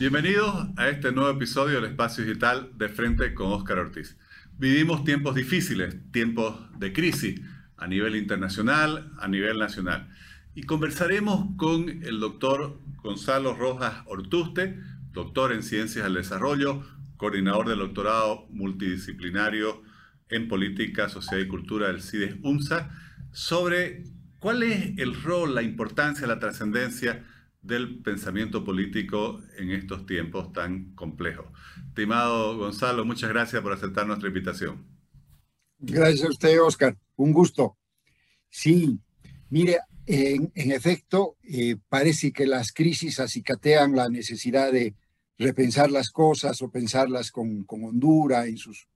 Bienvenidos a este nuevo episodio del Espacio Digital de Frente con Óscar Ortiz. Vivimos tiempos difíciles, tiempos de crisis a nivel internacional, a nivel nacional. Y conversaremos con el doctor Gonzalo Rojas Ortuste, doctor en Ciencias del Desarrollo, coordinador del doctorado multidisciplinario en Política, Sociedad y Cultura del CIDES UNSA, sobre cuál es el rol, la importancia, la trascendencia del pensamiento político en estos tiempos tan complejos. Estimado Gonzalo, muchas gracias por aceptar nuestra invitación. Gracias a usted, Oscar. Un gusto. Sí, mire, en, efecto, eh, parece que las crisis acicatean la necesidad de repensar las cosas o pensarlas con, con hondura en sus,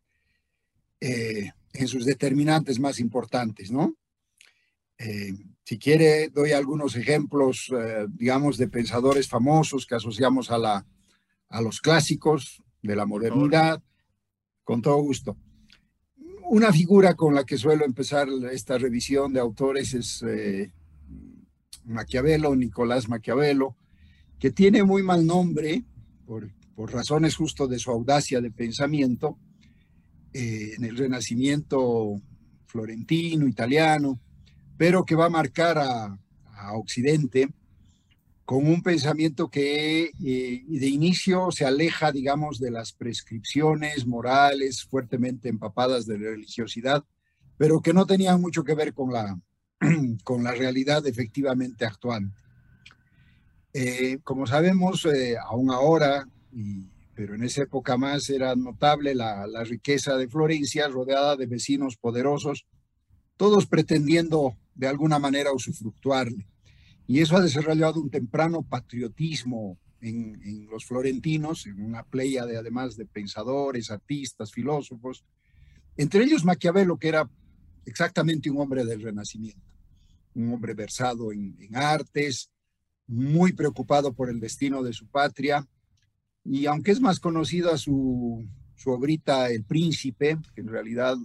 eh, en sus determinantes más importantes, ¿no? Eh, si quiere, doy algunos ejemplos, eh, digamos, de pensadores famosos que asociamos a, la, a los clásicos de la modernidad, con todo gusto. Una figura con la que suelo empezar esta revisión de autores es eh, Maquiavelo, Nicolás Maquiavelo, que tiene muy mal nombre, por, por razones justo de su audacia de pensamiento, en el Renacimiento florentino, italiano, pero que va a marcar a, Occidente con un pensamiento que eh, de inicio se aleja, digamos, de las prescripciones morales fuertemente empapadas de religiosidad, pero que no tenían mucho que ver con la, con la realidad efectivamente actual. Eh, como sabemos, eh, aún ahora, pero en esa época más era notable la, la riqueza de Florencia, rodeada de vecinos poderosos, todos pretendiendo de alguna manera usufructuarle. Y eso ha desarrollado un temprano patriotismo en, los florentinos, en una playa de además de pensadores, artistas, filósofos, entre ellos Maquiavelo, que era exactamente un hombre del Renacimiento, un hombre versado en, artes, muy preocupado por el destino de su patria, y aunque es más conocida su, su obrita El Príncipe, que en realidad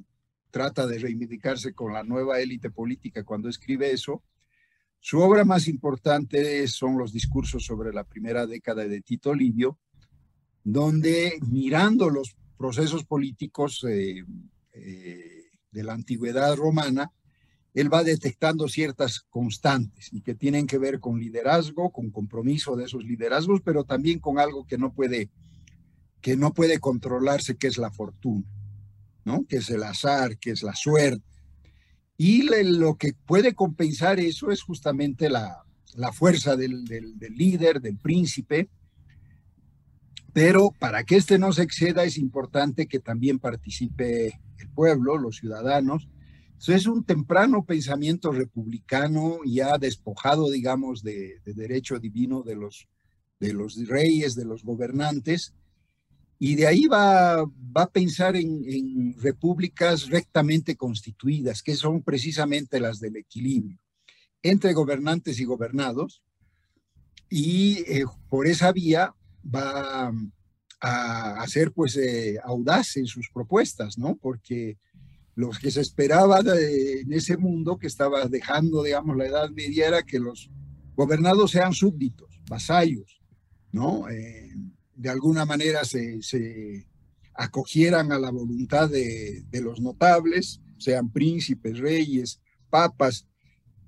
trata de reivindicarse con la nueva élite política cuando escribe eso. Su obra más importante son los discursos sobre la primera década de Tito Livio, donde mirando los procesos políticos eh, eh, de la antigüedad romana, él va detectando ciertas constantes y que tienen que ver con liderazgo, con compromiso de esos liderazgos, pero también con algo que no puede, que no puede controlarse, que es la fortuna que es el azar, que es la suerte. Y lo que puede compensar eso es justamente la, fuerza del, líder, del príncipe. Pero para que este no se exceda es importante que también participe el pueblo, los ciudadanos. Eso es un temprano pensamiento republicano ya despojado, digamos, de, de derecho divino de los, de los reyes, de los gobernantes, y de ahí va, va a pensar en, repúblicas rectamente constituidas, que son precisamente las del equilibrio entre gobernantes y gobernados, y eh, por esa vía va a, ser pues eh, audaz en sus propuestas, ¿no? Porque lo que se esperaba en ese mundo que estaba dejando, digamos, la Edad Media era que los gobernados sean súbditos, vasallos, ¿no? Eh, de alguna manera se, acogieran a la voluntad de, los notables, sean príncipes, reyes, papas,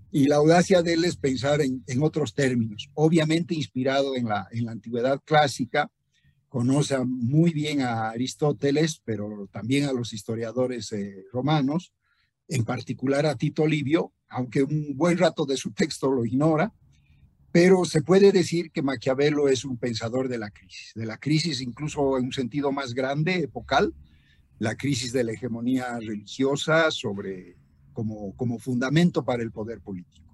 y la audacia de él es pensar en, otros términos, obviamente inspirado en la, en la antigüedad clásica, conoce muy bien a Aristóteles, pero también a los historiadores eh, romanos, en particular a Tito Livio, aunque un buen rato de su texto lo ignora, pero se puede decir que Maquiavelo es un pensador de la crisis, de la crisis incluso en un sentido más grande, epocal, la crisis de la hegemonía religiosa sobre, como, como fundamento para el poder político.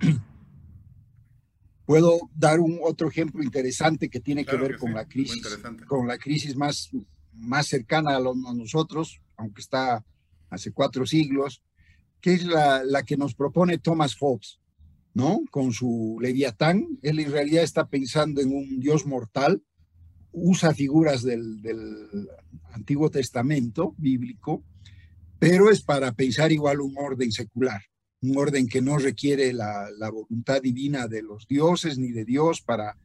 Puedo dar un otro ejemplo interesante que tiene que ver con la crisis, con la crisis más, más cercana a, nosotros, aunque está hace cuatro siglos, que es la, la que nos propone Thomas Hobbes ¿no? Con su leviatán, él en realidad está pensando en un dios mortal, usa figuras del, Antiguo Testamento bíblico, pero es para pensar igual un orden secular, un orden que no requiere la, voluntad divina de los dioses ni de Dios para,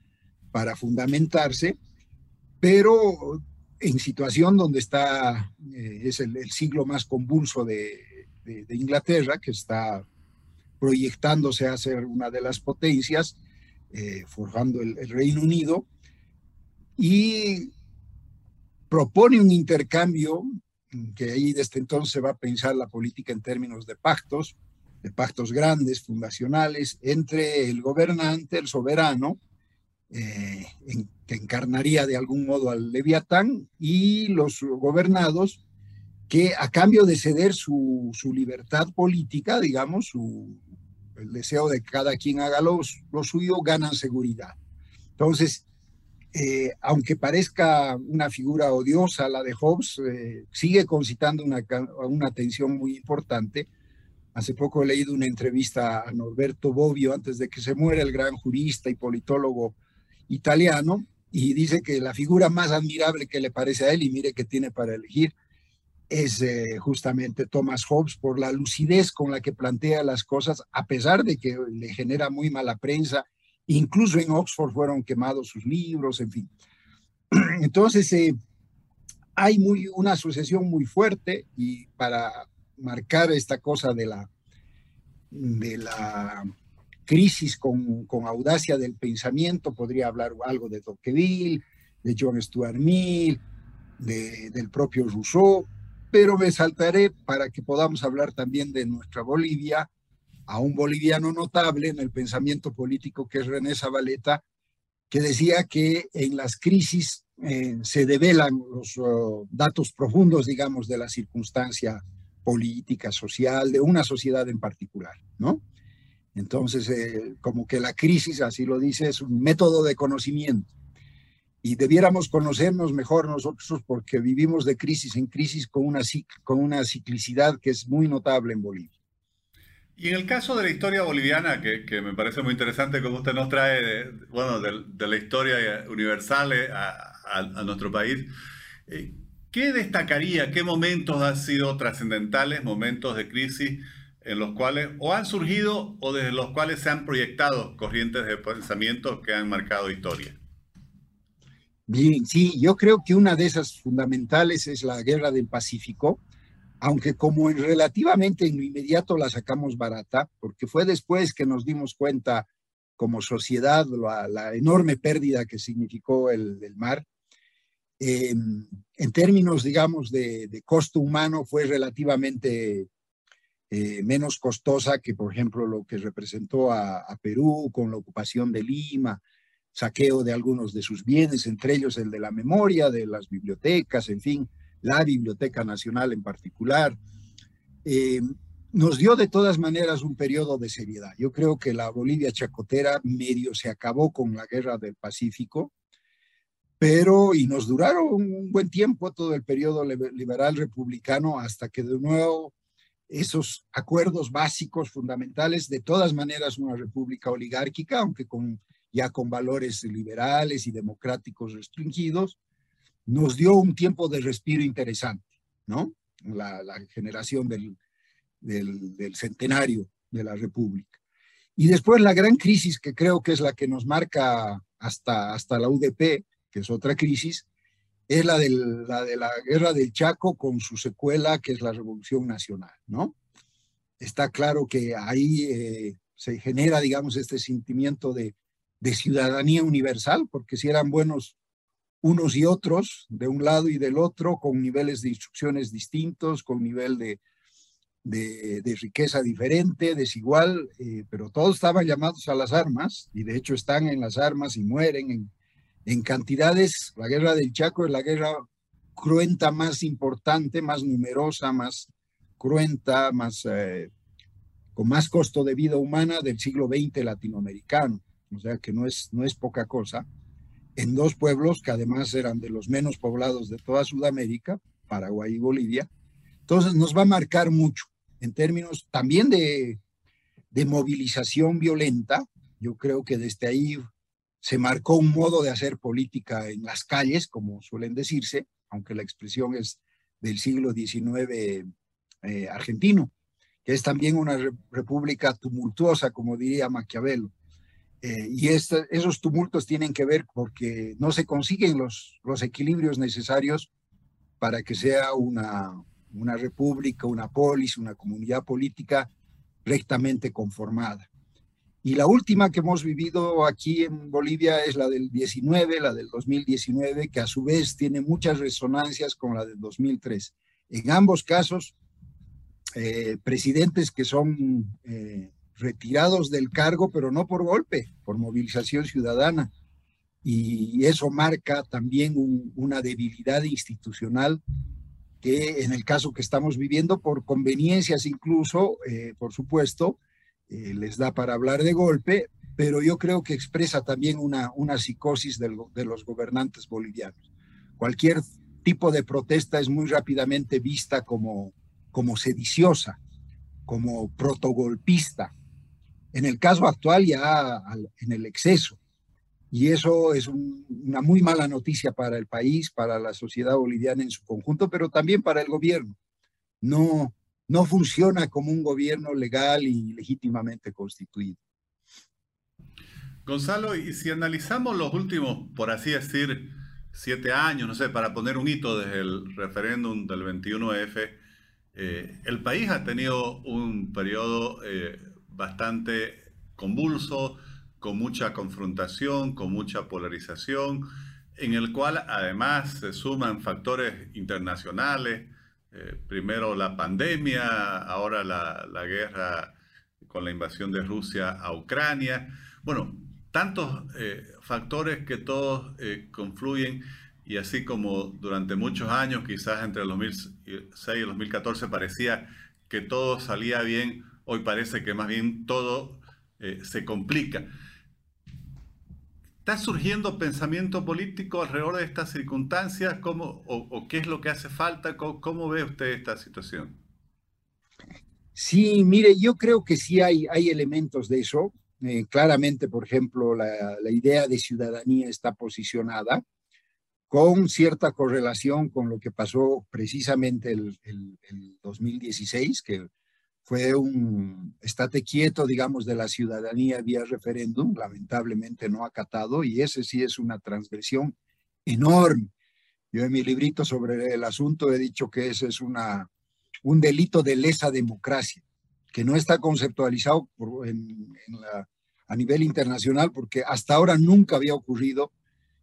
para fundamentarse, pero en situación donde está, eh, es el, siglo más convulso de, Inglaterra, que está proyectándose a ser una de las potencias, eh, forjando el, Reino Unido, y propone un intercambio que ahí desde entonces va a pensar la política en términos de pactos, de pactos grandes, fundacionales, entre el gobernante, el soberano, eh, que encarnaría de algún modo al leviatán, y los gobernados, que a cambio de ceder su, libertad política, digamos, su, el deseo de cada quien haga lo, lo suyo, ganan seguridad. Entonces, eh, aunque parezca una figura odiosa la de Hobbes, eh, sigue concitando una, una atención muy importante. Hace poco he leído una entrevista a Norberto Bobbio antes de que se muera el gran jurista y politólogo italiano y dice que la figura más admirable que le parece a él, y mire que tiene para elegir, es eh, justamente Thomas Hobbes por la lucidez con la que plantea las cosas, a pesar de que le genera muy mala prensa Incluso en Oxford fueron quemados sus libros, en fin. Entonces, eh, hay muy, una asociación muy fuerte y para marcar esta cosa de la, de la crisis con, con audacia del pensamiento, podría hablar algo de Tocqueville, de John Stuart Mill, de, del propio Rousseau, pero me saltaré para que podamos hablar también de nuestra Bolivia a un boliviano notable en el pensamiento político que es René Zabaleta, que decía que en las crisis eh, se develan los oh, datos profundos, digamos, de la circunstancia política, social, de una sociedad en particular, ¿no? Entonces, eh, como que la crisis, así lo dice, es un método de conocimiento. Y debiéramos conocernos mejor nosotros porque vivimos de crisis en crisis con una, con una ciclicidad que es muy notable en Bolivia. Y en el caso de la historia boliviana, que, me parece muy interesante como usted nos trae, de, bueno, de, la historia universal eh, a, nuestro país, eh, ¿qué destacaría, qué momentos han sido trascendentales, momentos de crisis en los cuales o han surgido o desde los cuales se han proyectado corrientes de pensamiento que han marcado historia? Sí, yo creo que una de esas fundamentales es la guerra del Pacífico, aunque como en relativamente en lo inmediato la sacamos barata, porque fue después que nos dimos cuenta como sociedad la, enorme pérdida que significó el, mar. en términos, digamos, de, costo humano, fue relativamente eh, menos costosa que, por ejemplo, lo que representó a, Perú con la ocupación de Lima, saqueo de algunos de sus bienes, entre ellos el de la memoria, de las bibliotecas, en fin la Biblioteca Nacional en particular, eh, nos dio de todas maneras un periodo de seriedad. Yo creo que la Bolivia chacotera medio se acabó con la guerra del Pacífico, pero y nos duraron un buen tiempo todo el periodo liberal republicano hasta que de nuevo esos acuerdos básicos fundamentales, de todas maneras una república oligárquica, aunque con, ya con valores liberales y democráticos restringidos, nos dio un tiempo de respiro interesante, ¿no? La, generación del, del, centenario de la República. Y después la gran crisis, que creo que es la que nos marca hasta, hasta la UDP, que es otra crisis, es la, del, la de la guerra del Chaco con su secuela, que es la Revolución Nacional, ¿no? Está claro que ahí eh, se genera, digamos, este sentimiento de, de ciudadanía universal, porque si eran buenos unos y otros, de un lado y del otro, con niveles de instrucciones distintos, con nivel de, de, riqueza diferente, desigual, eh, pero todos estaban llamados a las armas y de hecho están en las armas y mueren en, en cantidades. La guerra del Chaco es la guerra cruenta más importante, más numerosa, más cruenta, más, eh, con más costo de vida humana del siglo XX latinoamericano. O sea que no es, no es poca cosa en dos pueblos que además eran de los menos poblados de toda Sudamérica, Paraguay y Bolivia. Entonces nos va a marcar mucho en términos también de, de movilización violenta. Yo creo que desde ahí se marcó un modo de hacer política en las calles, como suelen decirse, aunque la expresión es del siglo XIX eh, argentino, que es también una república tumultuosa, como diría Maquiavelo. Eh, y esos tumultos tienen que ver porque no se consiguen los, los equilibrios necesarios para que sea una, una república, una polis, una comunidad política rectamente conformada. Y la última que hemos vivido aquí en Bolivia es la del 19, la del 2019, que a su vez tiene muchas resonancias con la del 2003. En ambos casos, eh, presidentes que son eh, retirados del cargo, pero no por golpe, por movilización ciudadana. Y eso marca también una debilidad institucional que en el caso que estamos viviendo, por conveniencias incluso, eh, por supuesto, eh, les da para hablar de golpe, pero yo creo que expresa también una, una psicosis de los gobernantes bolivianos. Cualquier tipo de protesta es muy rápidamente vista como, como sediciosa, como protogolpista. En el caso actual ya en el exceso. Y eso es una muy mala noticia para el país, para la sociedad boliviana en su conjunto, pero también para el gobierno. No, no funciona como un gobierno legal y legítimamente constituido. Gonzalo, y si analizamos los últimos, por así decir, siete años, no sé, para poner un hito desde el referéndum del 21F, eh, el país ha tenido un periodo eh, bastante convulso, con mucha confrontación, con mucha polarización, en el cual además se suman factores internacionales, eh, primero la pandemia, ahora la, guerra con la invasión de Rusia a Ucrania. Bueno, tantos eh, factores que todos eh, confluyen y así como durante muchos años, quizás entre el 2006 y el 2014 parecía que todo salía bien, hoy parece que más bien todo se complica. ¿Está surgiendo pensamiento político alrededor de estas circunstancias? ¿Cómo, o, qué es lo que hace falta? ¿Cómo, ve usted esta situación? Sí, mire, yo creo que sí hay, hay elementos de eso. Eh, claramente, por ejemplo, la, idea de ciudadanía está posicionada con cierta correlación con lo que pasó precisamente el 2016, que fue un estate quieto, digamos, de la ciudadanía vía referéndum, lamentablemente no acatado, y ese sí es una transgresión enorme. Yo en mi librito sobre el asunto he dicho que ese es una, un delito de lesa democracia, que no está conceptualizado a nivel internacional, porque hasta ahora nunca había ocurrido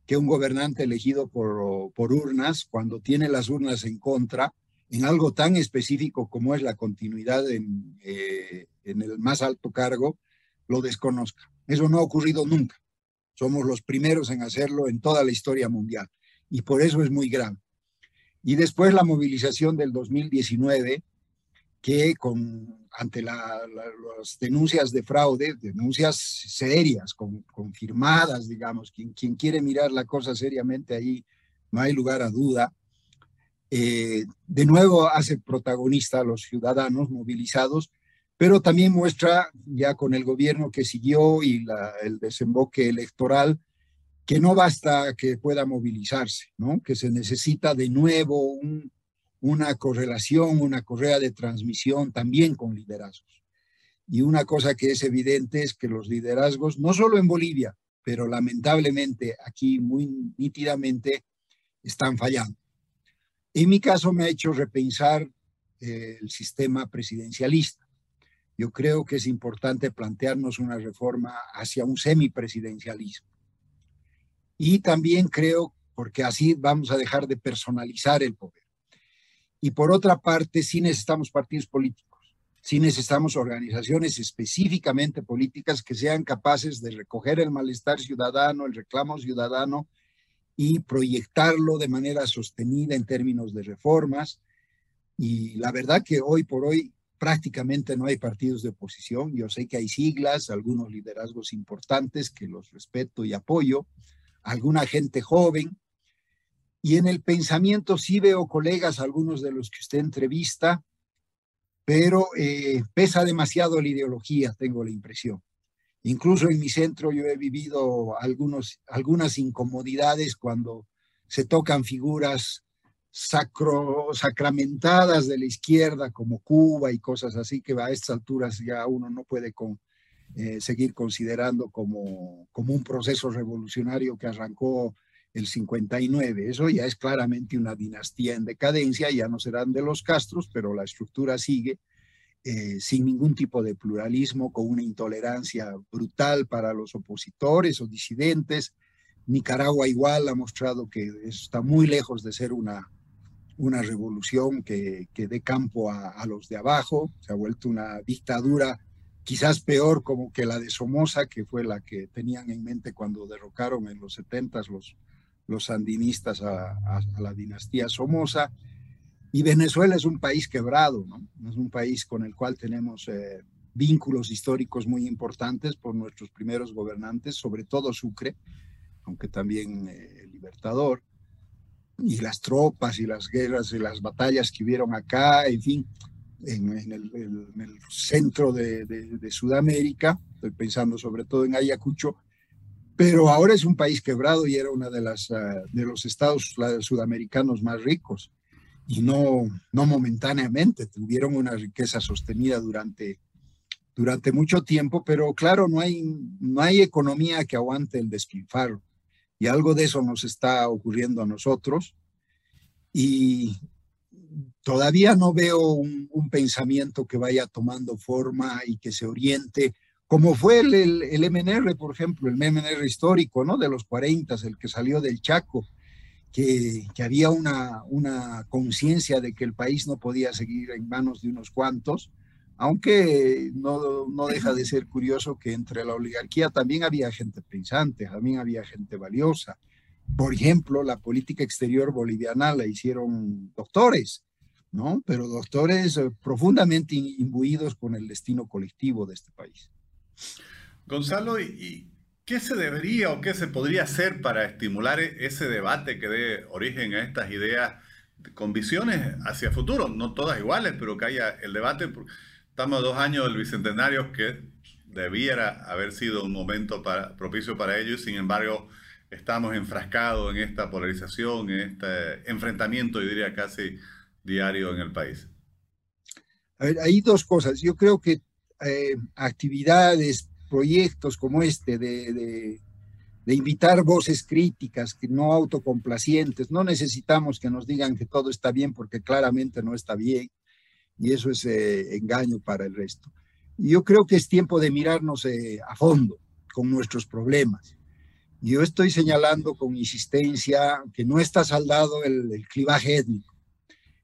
que un gobernante elegido por, por urnas, cuando tiene las urnas en contra, en algo tan específico como es la continuidad en, eh, en el más alto cargo, lo desconozca. Eso no ha ocurrido nunca. Somos los primeros en hacerlo en toda la historia mundial y por eso es muy grave. Y después la movilización del 2019, que con, ante las denuncias de fraude, denuncias serias, con, confirmadas, digamos, quien, quien quiere mirar la cosa seriamente ahí, no hay lugar a duda, eh, de nuevo hace protagonista a los ciudadanos movilizados, pero también muestra ya con el gobierno que siguió y el desemboque electoral que no basta que pueda movilizarse, ¿no? que se necesita de nuevo una correlación, una correa de transmisión también con liderazgos. Y una cosa que es evidente es que los liderazgos, no solo en Bolivia, pero lamentablemente aquí muy nítidamente, están fallando. En mi caso me ha hecho repensar eh, el sistema presidencialista. Yo creo que es importante plantearnos una reforma hacia un semipresidencialismo. Y también creo, porque así vamos a dejar de personalizar el poder. Y por otra parte, sí necesitamos partidos políticos, sí necesitamos organizaciones específicamente políticas que sean capaces de recoger el malestar ciudadano, el reclamo ciudadano y proyectarlo de manera sostenida en términos de reformas. Y la verdad que hoy por hoy prácticamente no hay partidos de oposición. Yo sé que hay siglas, algunos liderazgos importantes que los respeto y apoyo, alguna gente joven. Y en el pensamiento sí veo colegas, algunos de los que usted entrevista, pero eh, pesa demasiado la ideología, tengo la impresión. Incluso en mi centro yo he vivido algunos, algunas incomodidades cuando se tocan figuras sacro, sacramentadas de la izquierda como Cuba y cosas así que a estas alturas ya uno no puede eh, seguir considerando como, como un proceso revolucionario que arrancó el 59. Eso ya es claramente una dinastía en decadencia, ya no serán de los Castros, pero la estructura sigue eh, sin ningún tipo de pluralismo, con una intolerancia brutal para los opositores o disidentes. Nicaragua igual ha mostrado que está muy lejos de ser una, una revolución que, que dé campo a, los de abajo, se ha vuelto una dictadura quizás peor como que la de Somoza, que fue la que tenían en mente cuando derrocaron en los 70 los, los sandinistas a, a, la dinastía Somoza. Y Venezuela es un país quebrado, ¿no? Es un país con el cual tenemos eh, vínculos históricos muy importantes por nuestros primeros gobernantes, sobre todo Sucre, aunque también eh, el Libertador, y las tropas y las guerras y las batallas que hubieron acá, en fin, en, en, el, en el, centro de, de, de, Sudamérica, estoy pensando sobre todo en Ayacucho, pero ahora es un país quebrado y era uno de, uh, de los estados sudamericanos más ricos y no, no momentáneamente, tuvieron una riqueza sostenida durante, durante mucho tiempo, pero claro, no hay, no hay economía que aguante el despilfarro. Y algo de eso nos está ocurriendo a nosotros. Y todavía no veo un, un pensamiento que vaya tomando forma y que se oriente, como fue el, el, el MNR, por ejemplo, el MNR histórico, ¿no? De los 40, el que salió del Chaco que, había una, una conciencia de que el país no podía seguir en manos de unos cuantos, aunque no, no deja de ser curioso que entre la oligarquía también había gente pensante, también había gente valiosa. Por ejemplo, la política exterior boliviana la hicieron doctores, ¿no? Pero doctores eh, profundamente imbuidos con el destino colectivo de este país. Gonzalo, ¿y ¿Qué se debería o qué se podría hacer para estimular ese debate que dé origen a estas ideas con visiones hacia futuro? No todas iguales, pero que haya el debate. Estamos a dos años del bicentenario que debiera haber sido un momento propicio para ello y sin embargo estamos enfrascados en esta polarización, en este enfrentamiento, yo diría casi diario en el país. A ver, hay dos cosas. Yo creo que eh, actividades proyectos como este de, de, de, invitar voces críticas, que no autocomplacientes. No necesitamos que nos digan que todo está bien porque claramente no está bien y eso es eh, engaño para el resto. Yo creo que es tiempo de mirarnos eh, a fondo con nuestros problemas. Yo estoy señalando con insistencia que no está saldado el, el clivaje étnico.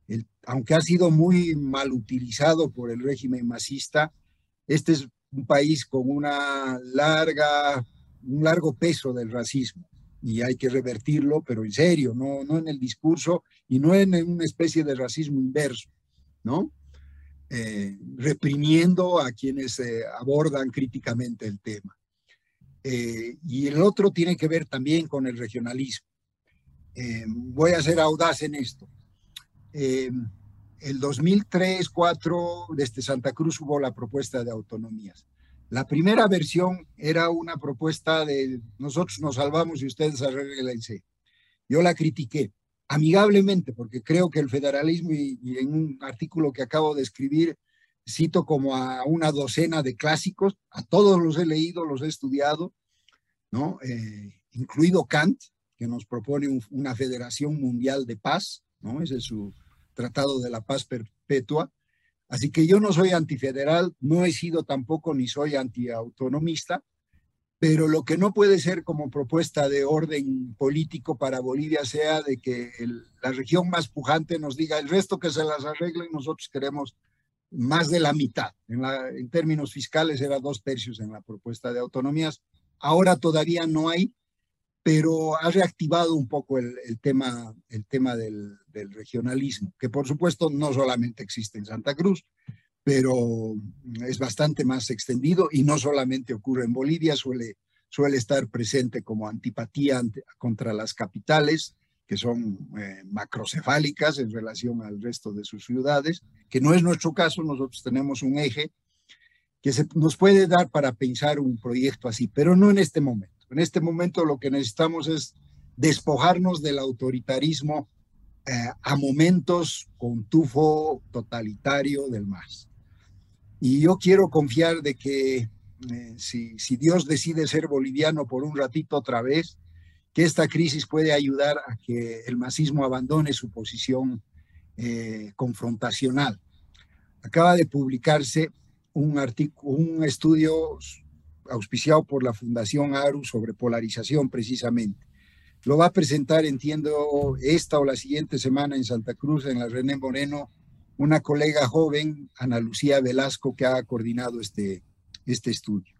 El, aunque ha sido muy mal utilizado por el régimen masista, este es un país con una larga, un largo peso del racismo y hay que revertirlo, pero en serio, no, no en el discurso y no en, una especie de racismo inverso, ¿no? Eh, reprimiendo a quienes eh, abordan críticamente el tema. Eh, y el otro tiene que ver también con el regionalismo. Voy a ser audaz en esto. El 2003, 2004, desde Santa Cruz hubo la propuesta de autonomías. La primera versión era una propuesta de nosotros nos salvamos y ustedes arreglense. Yo la critiqué amigablemente porque creo que el federalismo y, y, en un artículo que acabo de escribir cito como a una docena de clásicos, a todos los he leído, los he estudiado, ¿no? Eh, incluido Kant, que nos propone un, una federación mundial de paz, ¿no? Ese es su, Tratado de la Paz Perpetua. Así que yo no soy antifederal, no he sido tampoco ni soy antiautonomista, pero lo que no puede ser como propuesta de orden político para Bolivia sea de que el, la región más pujante nos diga el resto que se las arreglen, nosotros queremos más de la mitad. En, la, en términos fiscales era dos tercios en la propuesta de autonomías. Ahora todavía no hay, pero ha reactivado un poco el, tema, el tema del, regionalismo, que por supuesto no solamente existe en Santa Cruz, pero es bastante más extendido y no solamente ocurre en Bolivia, suele, suele estar presente como antipatía contra las capitales, que son eh, macrocefálicas en relación al resto de sus ciudades, que no es nuestro caso, nosotros tenemos un eje que se, nos puede dar para pensar un proyecto así, pero no en este momento. En este momento lo que necesitamos es despojarnos del autoritarismo eh, a momentos con tufo totalitario del MAS. Y yo quiero confiar de que eh, si, si Dios decide ser boliviano por un ratito otra vez, que esta crisis puede ayudar a que el masismo abandone su posición eh, confrontacional. Acaba de publicarse un, un estudio auspiciado por la Fundación ARU sobre polarización precisamente. Lo va a presentar, entiendo, esta o la siguiente semana en Santa Cruz, en la René Moreno, una colega joven, Ana Lucía Velasco, que ha coordinado este, este estudio.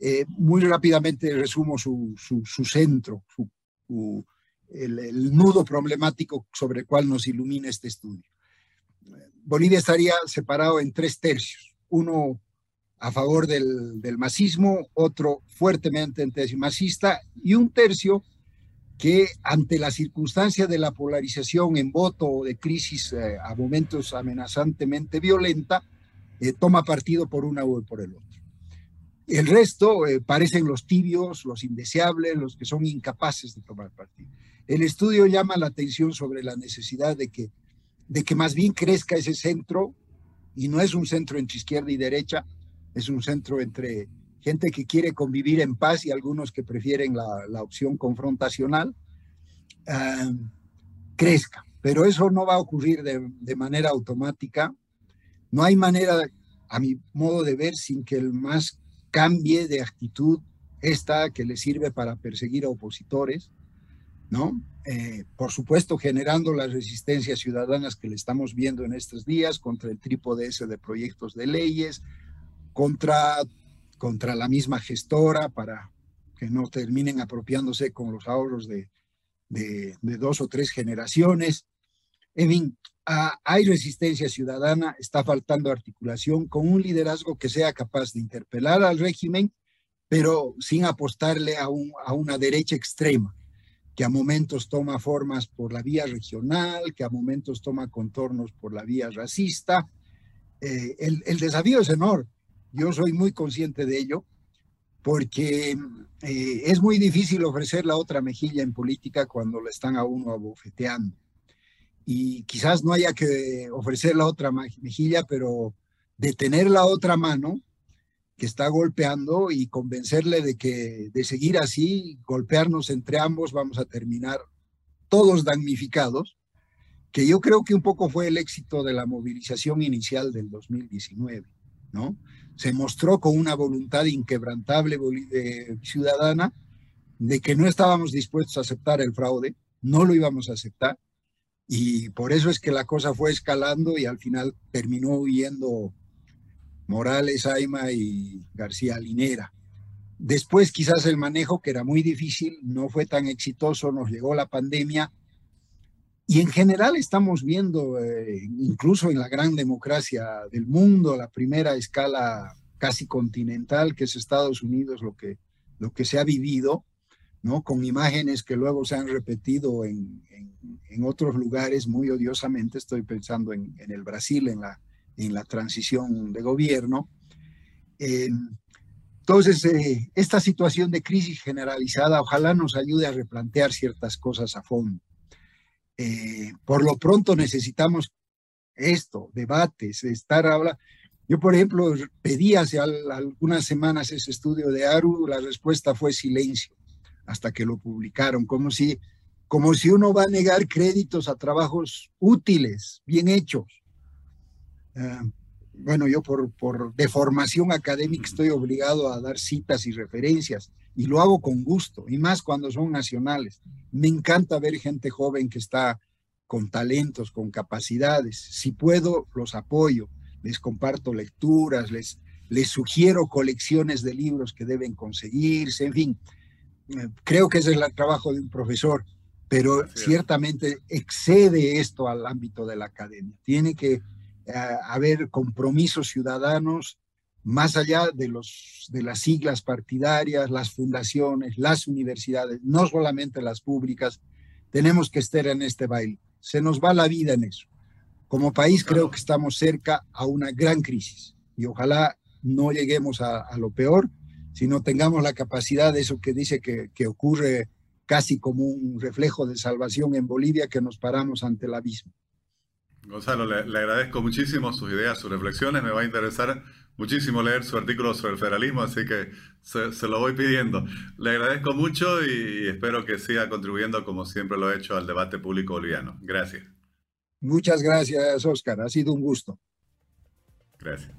Eh, muy rápidamente resumo su, su, centro, su, el, el, nudo problemático sobre el cual nos ilumina este estudio. Bolivia estaría separado en tres tercios, uno a favor del, del masismo, otro fuertemente antimasista y un tercio que ante la circunstancia de la polarización en voto o de crisis eh, a momentos amenazantemente violenta, eh, toma partido por una u por el otro. El resto eh, parecen los tibios, los indeseables, los que son incapaces de tomar partido. El estudio llama la atención sobre la necesidad de que, de que más bien crezca ese centro, y no es un centro entre izquierda y derecha, es un centro entre gente que quiere convivir en paz y algunos que prefieren la, la opción confrontacional, ah, crezca. Pero eso no va a ocurrir de, de, manera automática. No hay manera, a mi modo de ver, sin que el más cambie de actitud esta que le sirve para perseguir a opositores, ¿no? Eh, por supuesto, generando las resistencias ciudadanas que le estamos viendo en estos días contra el trípode ese de proyectos de leyes, contra contra la misma gestora para que no terminen apropiándose con los ahorros de, de, dos o tres generaciones. En fin, hay resistencia ciudadana, está faltando articulación con un liderazgo que sea capaz de interpelar al régimen, pero sin apostarle a, un, a una derecha extrema, que a momentos toma formas por la vía regional, que a momentos toma contornos por la vía racista. Eh, el, el desafío es enorme yo soy muy consciente de ello porque eh, es muy difícil ofrecer la otra mejilla en política cuando le están a uno abofeteando. Y quizás no haya que ofrecer la otra mejilla, pero detener la otra mano que está golpeando y convencerle de que de seguir así, golpearnos entre ambos, vamos a terminar todos damnificados, que yo creo que un poco fue el éxito de la movilización inicial del 2019, ¿no? Se mostró con una voluntad inquebrantable ciudadana de que no estábamos dispuestos a aceptar el fraude, no lo íbamos a aceptar, y por eso es que la cosa fue escalando y al final terminó huyendo Morales, Aima y García Linera. Después quizás el manejo, que era muy difícil, no fue tan exitoso, nos llegó la pandemia y en general estamos viendo, eh, incluso en la gran democracia del mundo, la primera escala casi continental, que es Estados Unidos, lo que, lo que se ha vivido, ¿no? Con imágenes que luego se han repetido en, en, otros lugares muy odiosamente. Estoy pensando en, en, el Brasil, en la, en la transición de gobierno. Eh, entonces, eh, esta situación de crisis generalizada ojalá nos ayude a replantear ciertas cosas a fondo. Eh, por lo pronto necesitamos esto, debates, estar habla. Yo, por ejemplo, pedí hace algunas semanas ese estudio de ARU, la respuesta fue silencio, hasta que lo publicaron, como si, como si uno va a negar créditos a trabajos útiles, bien hechos. Ah, bueno, yo por, por deformación académica estoy obligado a dar citas y referencias y lo hago con gusto, y más cuando son nacionales. Me encanta ver gente joven que está con talentos, con capacidades. Si puedo, los apoyo, les comparto lecturas, les, les sugiero colecciones de libros que deben conseguirse, en fin. Eh, creo que ese es el trabajo de un profesor, pero ciertamente excede esto al ámbito de la academia. Tiene que eh, haber compromisos ciudadanos más allá de, los, de las siglas partidarias, las fundaciones, las universidades, no solamente las públicas, tenemos que estar en este baile. Se nos va la vida en eso. Como país creo que estamos cerca a una gran crisis y ojalá no lleguemos a, lo peor, sino tengamos la capacidad de eso que dice que, que ocurre casi como un reflejo de salvación en Bolivia, que nos paramos ante el abismo. Gonzalo, le, agradezco muchísimo sus ideas, sus reflexiones. Me va a interesar muchísimo leer su artículo sobre el federalismo, así que se, lo voy pidiendo. Le agradezco mucho y espero que siga contribuyendo como siempre lo he hecho al debate público boliviano. Gracias. Muchas gracias, Oscar. Ha sido un gusto. Gracias.